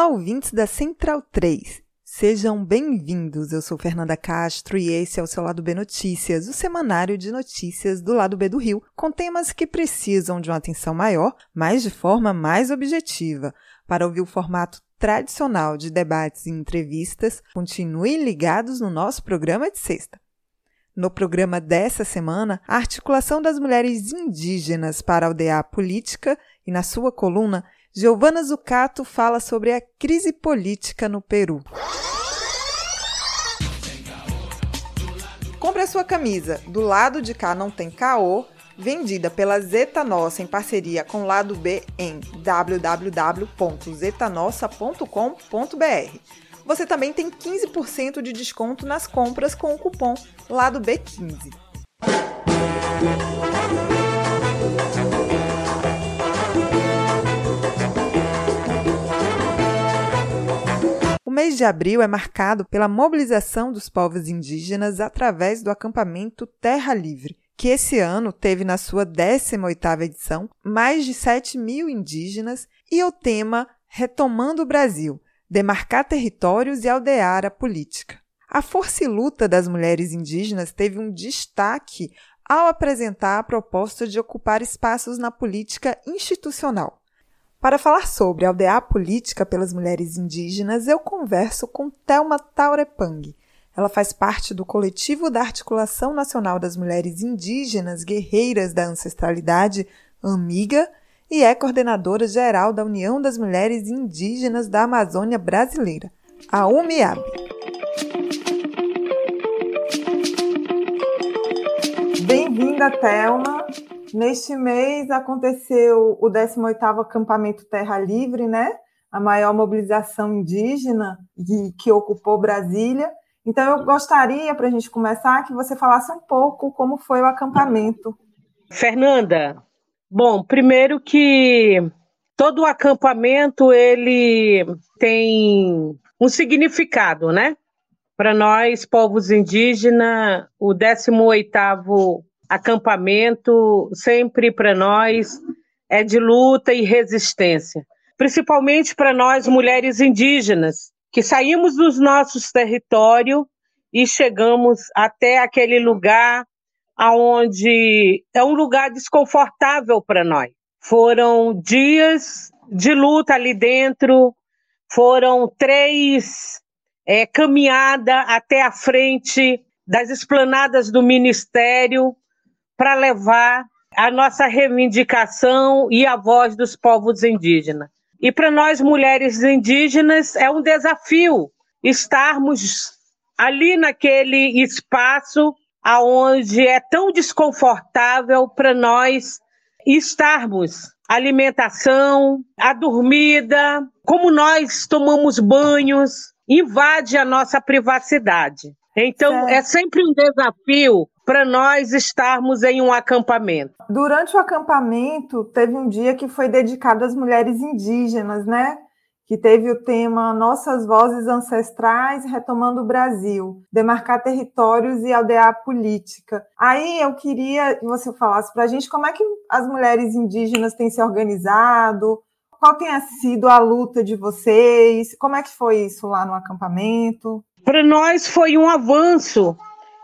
Olá, ouvintes da Central 3. Sejam bem-vindos. Eu sou Fernanda Castro e esse é o seu Lado B Notícias, o semanário de notícias do lado B do Rio, com temas que precisam de uma atenção maior, mas de forma mais objetiva. Para ouvir o formato tradicional de debates e entrevistas, continuem ligados no nosso programa de sexta. No programa dessa semana, a articulação das mulheres indígenas para aldear política e na sua coluna, Giovana Zucato fala sobre a crise política no Peru. Compre a sua camisa Do Lado de Cá Não Tem Caô, vendida pela Zeta Nossa em parceria com Lado B em www.zetanossa.com.br. Você também tem 15% de desconto nas compras com o cupom Lado B15. Mês de abril é marcado pela mobilização dos povos indígenas através do acampamento Terra Livre, que esse ano teve na sua 18ª edição mais de 7 mil indígenas e o tema Retomando o Brasil, demarcar territórios e aldear a política. A força e luta das mulheres indígenas teve um destaque ao apresentar a proposta de ocupar espaços na política institucional. Para falar sobre aldear política pelas mulheres indígenas, eu converso com Thelma Taurepang. Ela faz parte do coletivo da Articulação Nacional das Mulheres Indígenas Guerreiras da Ancestralidade, AMIGA, e é coordenadora geral da União das Mulheres Indígenas da Amazônia Brasileira, a UMIAB. Bem-vinda, Thelma. Neste mês aconteceu o 18º acampamento Terra Livre, né? A maior mobilização indígena que, ocupou Brasília. Então eu gostaria, para a gente começar, que você falasse um pouco como foi o acampamento. Fernanda, bom, primeiro que todo o acampamento ele tem um significado, né? Para nós, povos indígenas, o 18º acampamento sempre para nós é de luta e resistência, principalmente para nós mulheres indígenas que saímos dos nossos territórios e chegamos até aquele lugar aonde é um lugar desconfortável para nós. Foram dias de luta ali dentro, foram três é, caminhada até a frente das esplanadas do ministério, para levar a nossa reivindicação e a voz dos povos indígenas. E para nós, mulheres indígenas, é um desafio estarmos ali naquele espaço aonde é tão desconfortável para nós estarmos. Alimentação, a dormida, como nós tomamos banhos, invade a nossa privacidade. Então, é sempre um desafio para nós estarmos em um acampamento. Durante o acampamento, teve um dia que foi dedicado às mulheres indígenas, né? Que teve o tema Nossas Vozes Ancestrais Retomando o Brasil, demarcar territórios e aldear política. Aí eu queria que você falasse para a gente como é que as mulheres indígenas têm se organizado, qual tem sido a luta de vocês, como é que foi isso lá no acampamento? Para nós foi um avanço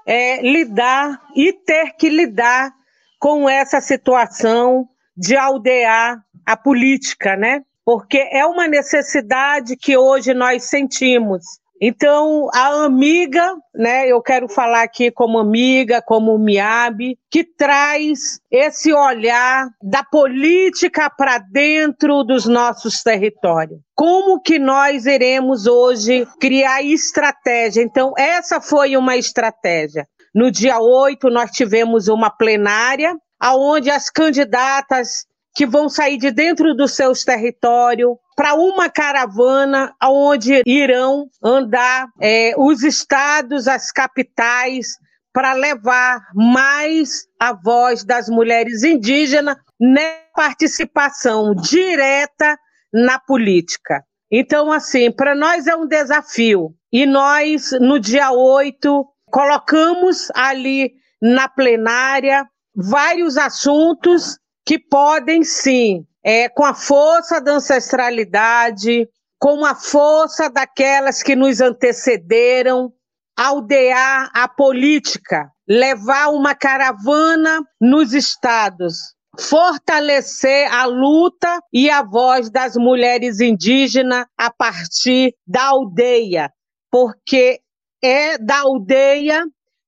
é, lidar e ter que lidar com essa situação de aldear a política, né? Porque é uma necessidade que hoje nós sentimos. Então, a amiga, né, eu quero falar aqui como amiga, como MIAB, que traz esse olhar da política para dentro dos nossos territórios. Como que nós iremos hoje criar estratégia? Então, essa foi uma estratégia. No dia 8, nós tivemos uma plenária, onde as candidatas que vão sair de dentro dos seus territórios para uma caravana onde irão andar é, os estados, as capitais, para levar mais a voz das mulheres indígenas na participação direta na política. Então, assim, para nós é um desafio. E nós, no dia 8, colocamos ali na plenária vários assuntos que podem sim, é, com a força da ancestralidade, com a força daquelas que nos antecederam, aldear a política, levar uma caravana nos estados, fortalecer a luta e a voz das mulheres indígenas a partir da aldeia, porque é da aldeia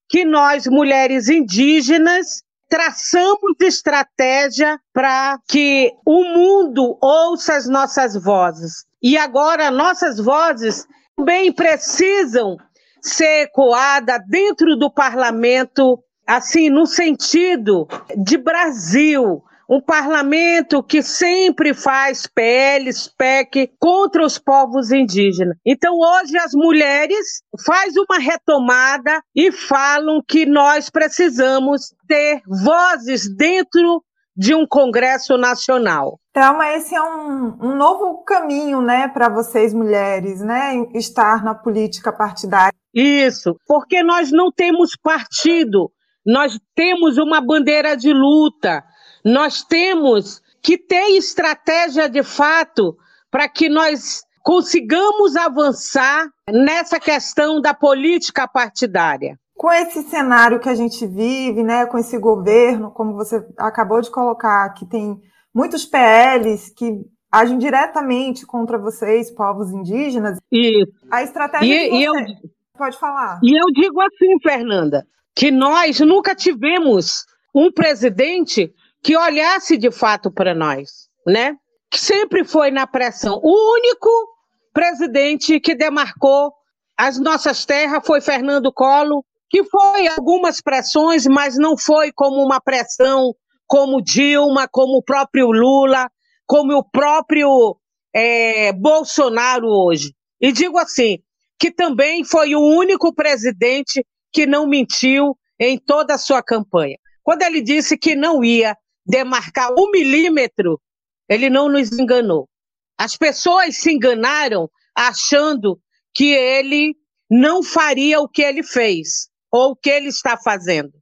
que nós, mulheres indígenas, traçamos estratégia para que o mundo ouça as nossas vozes. E agora nossas vozes também precisam ser ecoadas dentro do parlamento, assim, no sentido de Brasil, um parlamento que sempre faz PLs, PEC contra os povos indígenas. Então hoje as mulheres faz uma retomada e falam que nós precisamos ter vozes dentro de um Congresso Nacional. Thelma, esse é um, um novo caminho, né, para vocês mulheres, né, estar na política partidária. Isso, porque nós não temos partido, nós temos uma bandeira de luta, nós temos que ter estratégia de fato para que nós consigamos avançar nessa questão da política partidária. Com esse cenário que a gente vive, né, com esse governo, como você acabou de colocar, que tem muitos PLs que agem diretamente contra vocês, povos indígenas. Isso. A estratégia e, e eu, pode falar. E eu digo assim, Fernanda, que nós nunca tivemos um presidente que olhasse de fato para nós, né? Que sempre foi na pressão. O único presidente que demarcou as nossas terras foi Fernando Collor, que foi algumas pressões, mas não foi como uma pressão como Dilma, como o próprio Lula, como o próprio é, Bolsonaro hoje. E digo assim, que também foi o único presidente que não mentiu em toda a sua campanha. Quando ele disse que não ia demarcar um milímetro, ele não nos enganou. As pessoas se enganaram achando que ele não faria o que ele fez ou o que ele está fazendo,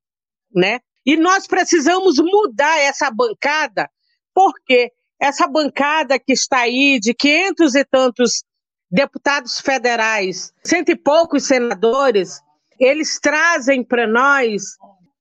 né? E nós precisamos mudar essa bancada, porque essa bancada que está aí de quinhentos e tantos deputados federais, cento e poucos senadores, eles trazem para nós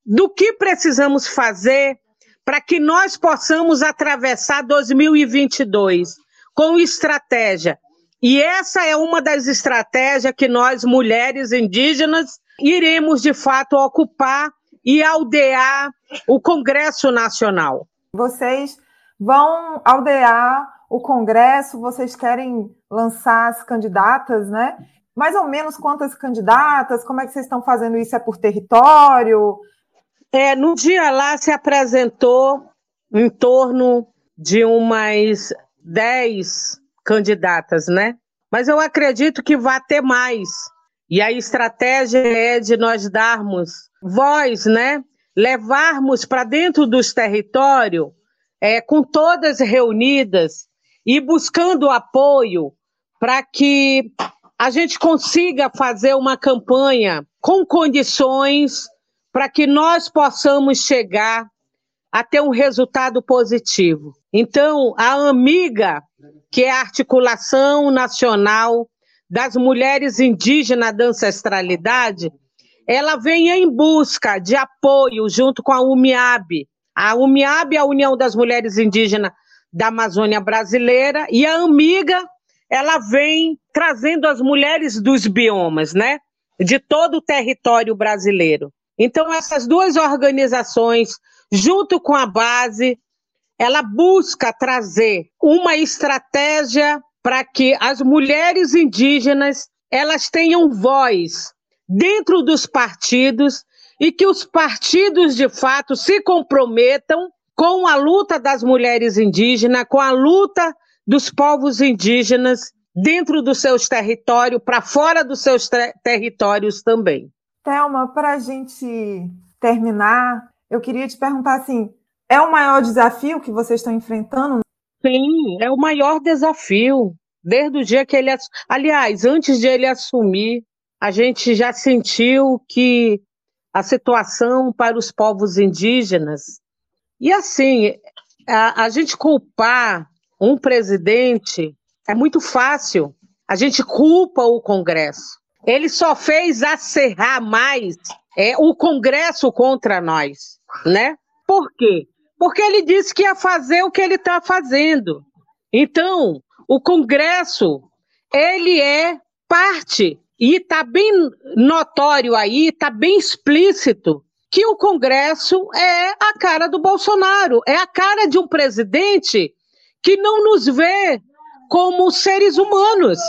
do que precisamos fazer para que nós possamos atravessar 2022 com estratégia. E essa é uma das estratégias que nós, mulheres indígenas, iremos de fato ocupar e aldear o Congresso Nacional. Vocês vão aldear o Congresso, vocês querem lançar as candidatas, né? Mais ou menos quantas candidatas? Como é que vocês estão fazendo isso? É por território? É, no dia lá se apresentou em torno de umas 10 candidatas, né? Mas eu acredito que vai ter mais. E a estratégia é de nós darmos voz, né? Levarmos para dentro dos territórios, é, com todas reunidas e buscando apoio para que a gente consiga fazer uma campanha com condições para que nós possamos chegar a ter um resultado positivo. Então, a Amiga, que é a Articulação Nacional das Mulheres Indígenas da Ancestralidade, ela vem em busca de apoio junto com a UMIAB. A UMIAB é a União das Mulheres Indígenas da Amazônia Brasileira e a Amiga, ela vem trazendo as mulheres dos biomas, né? De todo o território brasileiro. Então, essas duas organizações, junto com a base, ela busca trazer uma estratégia para que as mulheres indígenas elas tenham voz dentro dos partidos e que os partidos de fato se comprometam com a luta das mulheres indígenas, com a luta dos povos indígenas dentro dos seus territórios, para fora dos seus territórios também. Thelma, para a gente terminar, eu queria te perguntar assim: é o maior desafio que vocês estão enfrentando? Sim, é o maior desafio. Desde o dia que ele. Aliás, antes de ele assumir, a gente já sentiu que a situação para os povos indígenas. E assim, a, a gente culpar um presidente é muito fácil. A gente culpa o Congresso. Ele só fez acerrar mais é, o Congresso contra nós, né? Por quê? Porque ele disse que ia fazer o que ele está fazendo. Então, o Congresso, ele é parte e está bem notório aí, está bem explícito que o Congresso é a cara do Bolsonaro, é a cara de um presidente que não nos vê como seres humanos.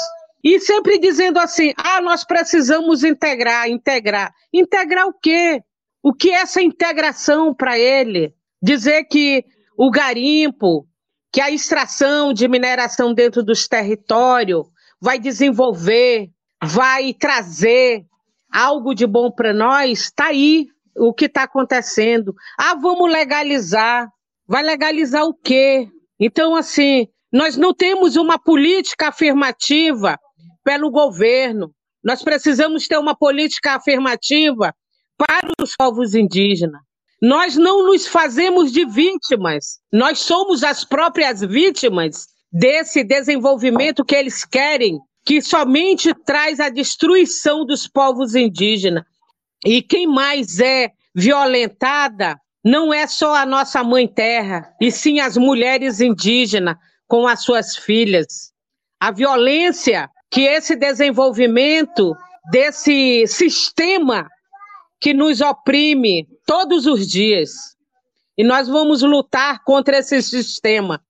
E sempre dizendo assim: ah, nós precisamos integrar, integrar. Integrar o quê? O que é essa integração para ele? Dizer que o garimpo, que a extração de mineração dentro dos territórios vai desenvolver vai trazer algo de bom para nós, está aí o que está acontecendo. Ah, vamos legalizar. Vai legalizar o quê? Então, assim, nós não temos uma política afirmativa pelo governo. Nós precisamos ter uma política afirmativa para os povos indígenas. Nós não nos fazemos de vítimas, nós somos as próprias vítimas desse desenvolvimento que eles querem que somente traz a destruição dos povos indígenas. E quem mais é violentada não é só a nossa mãe terra, e sim as mulheres indígenas com as suas filhas. A violência que esse desenvolvimento desse sistema que nos oprime todos os dias. E nós vamos lutar contra esse sistema,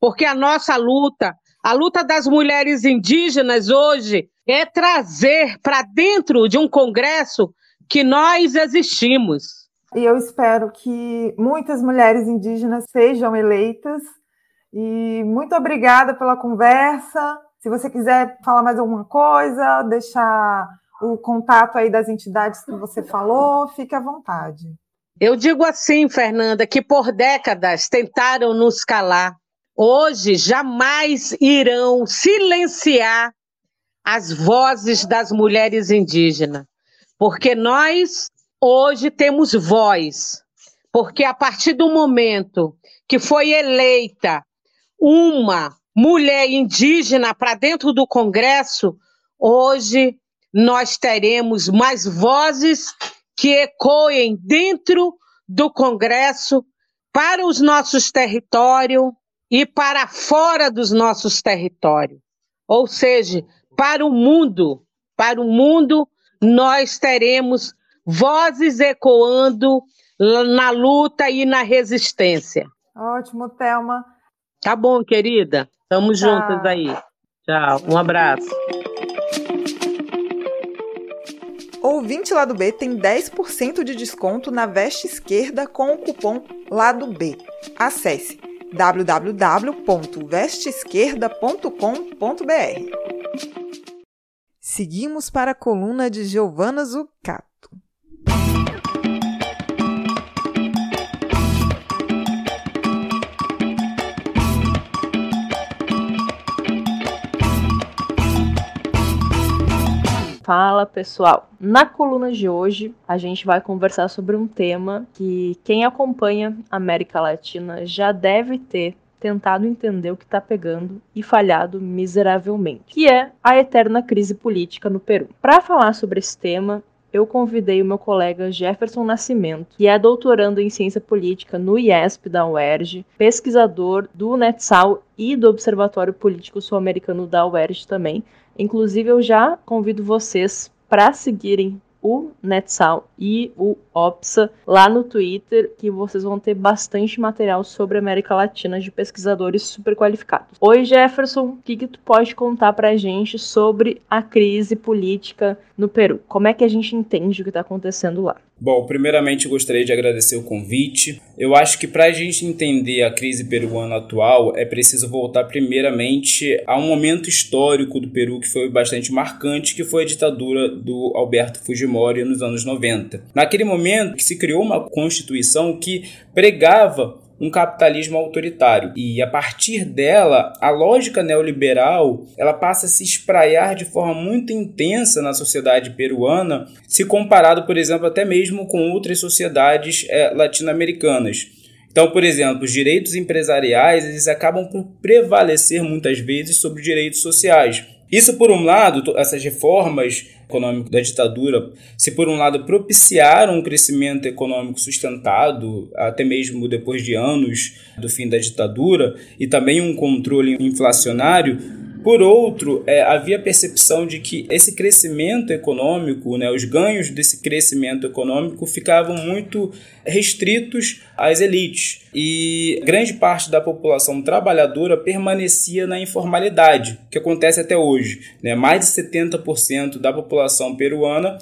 porque a nossa luta a luta das mulheres indígenas hoje é trazer para dentro de um congresso que nós existimos. E eu espero que muitas mulheres indígenas sejam eleitas. E muito obrigada pela conversa. Se você quiser falar mais alguma coisa, deixar o contato aí das entidades que você falou, fique à vontade. Eu digo assim, Fernanda, que por décadas tentaram nos calar. Hoje jamais irão silenciar as vozes das mulheres indígenas, porque nós hoje temos voz, porque a partir do momento que foi eleita uma mulher indígena para dentro do Congresso, hoje nós teremos mais vozes que ecoem dentro do Congresso para os nossos territórios, e para fora dos nossos territórios. Ou seja, para o mundo, para o mundo, nós teremos vozes ecoando na luta e na resistência. Ótimo, Thelma. Tá bom, querida. Estamos juntas aí. Tchau. Um abraço. Ouvinte Lado B tem 10% de desconto na veste esquerda com o cupom Lado B. Acesse www.vesteesquerda.com.br. Seguimos para a coluna de Giovana Zucato. Fala pessoal! Na coluna de hoje a gente vai conversar sobre um tema que quem acompanha a América Latina já deve ter tentado entender o que está pegando e falhado miseravelmente, que é a eterna crise política no Peru. Para falar sobre esse tema, eu convidei o meu colega Jefferson Nascimento, que é doutorando em ciência política no IESP da UERJ, pesquisador do NetSal e do Observatório Político Sul-Americano da UERJ também, Inclusive, eu já convido vocês para seguirem o Netsal e o OPSA lá no Twitter, que vocês vão ter bastante material sobre a América Latina de pesquisadores super qualificados. Oi, Jefferson, o que, que tu pode contar para a gente sobre a crise política no Peru? Como é que a gente entende o que está acontecendo lá? Bom, primeiramente gostaria de agradecer o convite. Eu acho que para a gente entender a crise peruana atual é preciso voltar primeiramente a um momento histórico do Peru que foi bastante marcante, que foi a ditadura do Alberto Fujimori nos anos 90. Naquele momento que se criou uma constituição que pregava um capitalismo autoritário. E a partir dela, a lógica neoliberal, ela passa a se espraiar de forma muito intensa na sociedade peruana, se comparado, por exemplo, até mesmo com outras sociedades é, latino-americanas. Então, por exemplo, os direitos empresariais eles acabam por prevalecer muitas vezes sobre os direitos sociais. Isso, por um lado, essas reformas econômicas da ditadura, se por um lado propiciaram um crescimento econômico sustentado, até mesmo depois de anos do fim da ditadura, e também um controle inflacionário, por outro, é, havia percepção de que esse crescimento econômico, né, os ganhos desse crescimento econômico ficavam muito restritos às elites e grande parte da população trabalhadora permanecia na informalidade, que acontece até hoje. Né? Mais de 70% da população peruana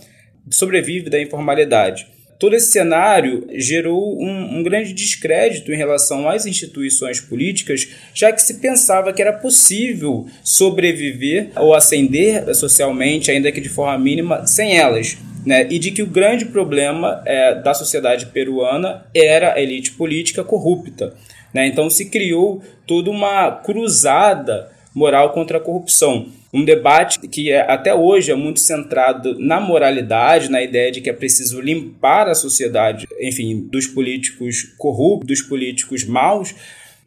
sobrevive da informalidade todo esse cenário gerou um, um, grande descrédito em relação às instituições políticas, já que se pensava que era possível sobreviver ou ascender socialmente, ainda que de forma mínima, sem elas. Né? E de que o grande problema é, da sociedade peruana era a elite política corrupta. Né? Então se criou toda uma cruzada moral contra a corrupção um debate que é, até hoje é muito centrado na moralidade, na ideia de que é preciso limpar a sociedade, enfim, dos políticos corruptos, dos políticos maus,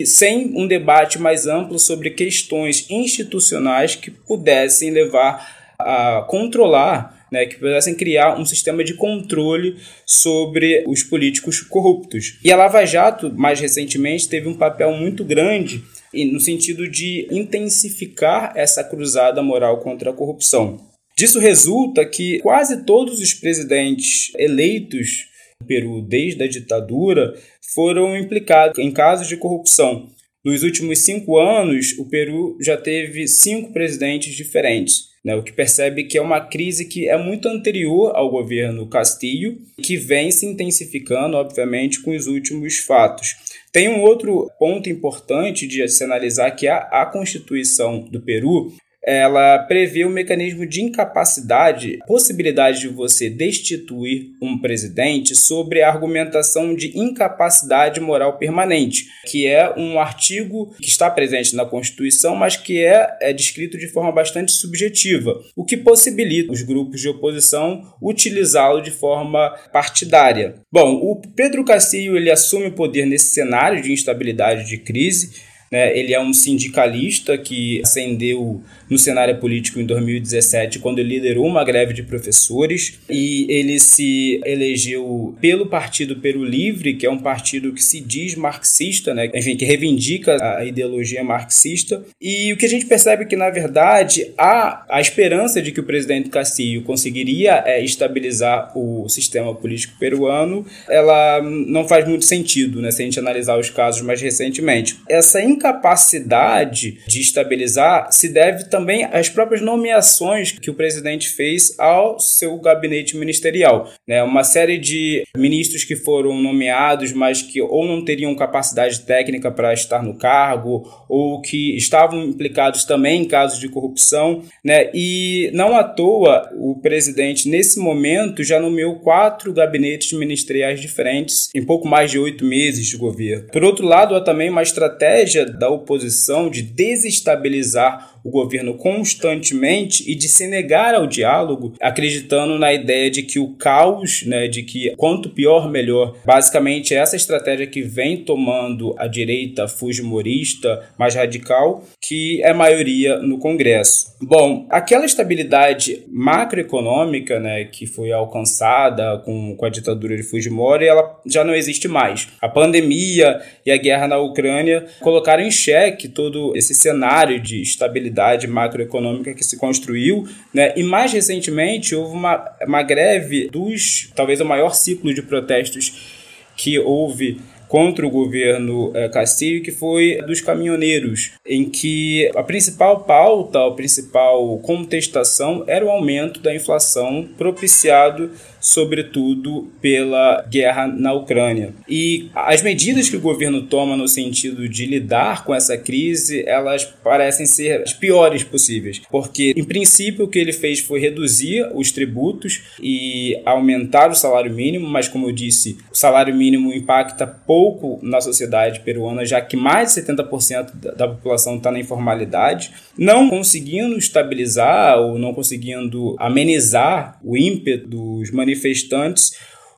sem um debate mais amplo sobre questões institucionais que pudessem levar a controlar né, que pudessem criar um sistema de controle sobre os políticos corruptos. E a Lava Jato, mais recentemente, teve um papel muito grande no sentido de intensificar essa cruzada moral contra a corrupção. Disso resulta que quase todos os presidentes eleitos no Peru desde a ditadura foram implicados em casos de corrupção. Nos últimos cinco anos, o Peru já teve cinco presidentes diferentes. Né, o que percebe que é uma crise que é muito anterior ao governo Castillo, que vem se intensificando, obviamente, com os últimos fatos. Tem um outro ponto importante de se analisar que a, a Constituição do Peru ela prevê um mecanismo de incapacidade, possibilidade de você destituir um presidente sobre a argumentação de incapacidade moral permanente, que é um artigo que está presente na Constituição, mas que é, é descrito de forma bastante subjetiva, o que possibilita os grupos de oposição utilizá-lo de forma partidária. Bom, o Pedro Castillo ele assume o poder nesse cenário de instabilidade de crise. Né? Ele é um sindicalista que ascendeu no cenário político em 2017, quando liderou uma greve de professores e ele se elegeu pelo Partido Peru Livre, que é um partido que se diz marxista, né? Enfim, que reivindica a ideologia marxista. E o que a gente percebe é que, na verdade, há a esperança de que o presidente Castillo conseguiria é, estabilizar o sistema político peruano, ela não faz muito sentido, né? Se a gente analisar os casos mais recentemente. Essa incapacidade de estabilizar se deve também as próprias nomeações que o presidente fez ao seu gabinete ministerial. Né? Uma série de ministros que foram nomeados, mas que ou não teriam capacidade técnica para estar no cargo, ou que estavam implicados também em casos de corrupção. Né? E não à toa, o presidente, nesse momento, já nomeou quatro gabinetes ministeriais diferentes em pouco mais de oito meses de governo. Por outro lado, há também uma estratégia da oposição de desestabilizar o governo constantemente e de se negar ao diálogo, acreditando na ideia de que o caos, né, de que quanto pior, melhor. Basicamente, essa estratégia que vem tomando a direita fujimorista mais radical, que é maioria no Congresso. Bom, aquela estabilidade macroeconômica né, que foi alcançada com, com a ditadura de Fujimori, ela já não existe mais. A pandemia e a guerra na Ucrânia colocaram em xeque todo esse cenário de estabilidade estabilidade macroeconômica que se construiu, né? E mais recentemente houve uma, uma greve dos, talvez o maior ciclo de protestos que houve contra o governo eh, Castillo, que foi dos caminhoneiros, em que a principal pauta, a principal contestação era o aumento da inflação propiciado sobretudo pela guerra na Ucrânia. E as medidas que o governo toma no sentido de lidar com essa crise, elas parecem ser as piores possíveis, porque em princípio o que ele fez foi reduzir os tributos e aumentar o salário mínimo, mas como eu disse, o salário mínimo impacta pouco na sociedade peruana, já que mais de 70% da população está na informalidade, não conseguindo estabilizar ou não conseguindo amenizar o ímpeto dos manifestantes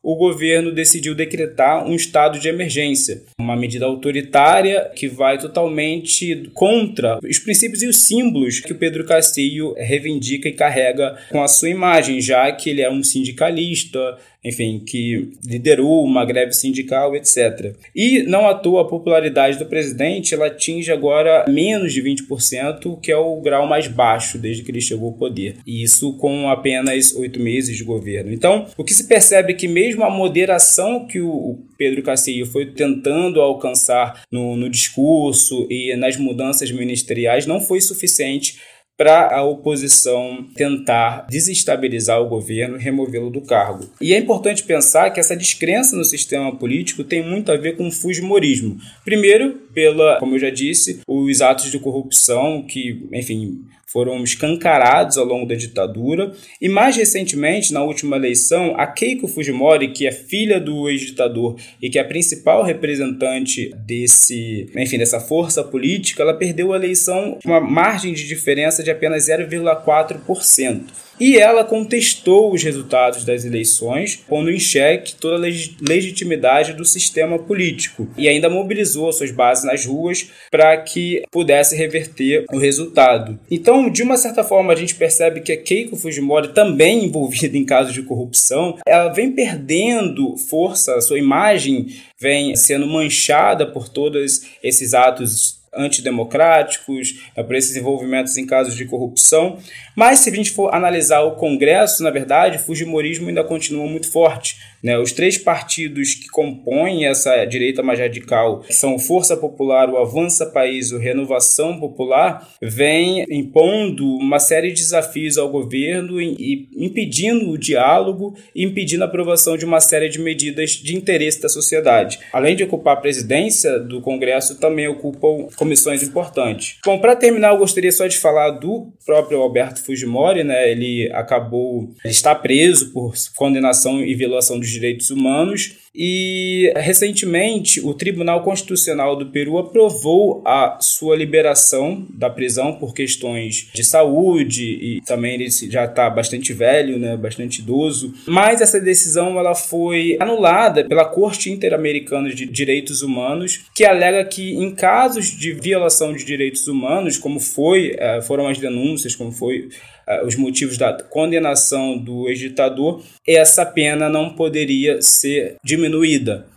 o governo decidiu decretar um estado de emergência, uma medida autoritária que vai totalmente contra os princípios e os símbolos que o Pedro Castillo reivindica e carrega com a sua imagem, já que ele é um sindicalista, enfim, que liderou uma greve sindical, etc. E não à toa a popularidade do presidente ela atinge agora menos de 20%, que é o grau mais baixo desde que ele chegou ao poder. E isso com apenas oito meses de governo. Então, o que se percebe é que mesmo a moderação que o Pedro Castillo foi tentando alcançar no, no discurso e nas mudanças ministeriais não foi suficiente para a oposição tentar desestabilizar o governo e removê-lo do cargo. E é importante pensar que essa descrença no sistema político tem muito a ver com o fujimorismo. Primeiro, pela, como eu já disse, os atos de corrupção que, enfim, foram escancarados ao longo da ditadura. E mais recentemente, na última eleição, a Keiko Fujimori, que é filha do ex-ditador e que é a principal representante desse, enfim, dessa força política, ela perdeu a eleição com uma margem de diferença de apenas 0,4%. E ela contestou os resultados das eleições, pondo em xeque toda a legitimidade do sistema político e ainda mobilizou suas bases nas ruas para que pudesse reverter o resultado. Então, de uma certa forma, a gente percebe que a Keiko Fujimori, também envolvida em casos de corrupção, ela vem perdendo força, sua imagem vem sendo manchada por todos esses atos antidemocráticos, é por esses envolvimentos em casos de corrupção. Mas se a gente for analisar o Congresso, na verdade, o Fujimorismo ainda continua muito forte. Né? Os três partidos que compõem essa direita mais radical, que são Força Popular, o Avança País, o Renovação Popular, vêm impondo uma série de desafios ao governo e impedindo o diálogo impedindo a aprovação de uma série de medidas de interesse da sociedade. Além de ocupar a presidência do Congresso, também ocupam comissões importantes. Bom, para terminar, eu gostaria só de falar do próprio Alberto Fujimori, né? Ele acabou, ele está preso por condenação e violação de Direitos Humanos e recentemente o Tribunal Constitucional do Peru aprovou a sua liberação da prisão por questões de saúde e também ele já está bastante velho, né, bastante idoso. Mas essa decisão ela foi anulada pela Corte Interamericana de Direitos Humanos, que alega que em casos de violação de direitos humanos, como foi eh, foram as denúncias, como foi eh, os motivos da condenação do ex-ditador, essa pena não poderia ser diminuída.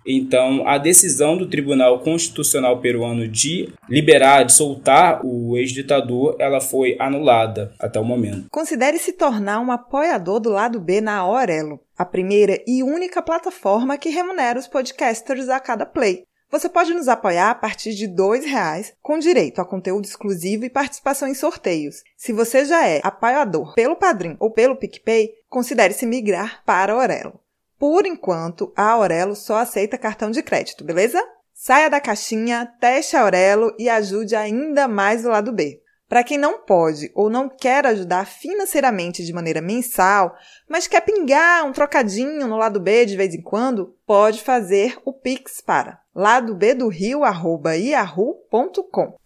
Então, a decisão do Tribunal Constitucional peruano de liberar, de soltar o ex-ditador, ela foi anulada até o momento. Considere se tornar um apoiador do lado B na Aurelo, a primeira e única plataforma que remunera os podcasters a cada play. Você pode nos apoiar a partir de R$ reais, com direito a conteúdo exclusivo e participação em sorteios. Se você já é apoiador pelo Padrim ou pelo PicPay, considere se migrar para a Aurelo. Por enquanto, a Aurelo só aceita cartão de crédito, beleza? Saia da caixinha, teste a Aurelo e ajude ainda mais o lado B. Para quem não pode ou não quer ajudar financeiramente de maneira mensal, mas quer pingar um trocadinho no lado B de vez em quando, pode fazer o Pix para lado B do Rio.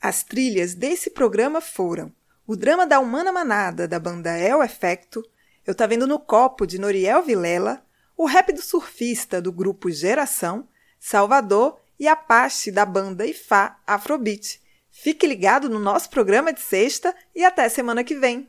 As trilhas desse programa foram o drama da Humana Manada, da banda El Efecto, Eu Tá Vendo no Copo, de Noriel Vilela, o rap do surfista, do grupo Geração, Salvador e Apache, da banda Ifá Afrobeat. Fique ligado no nosso programa de sexta e até semana que vem.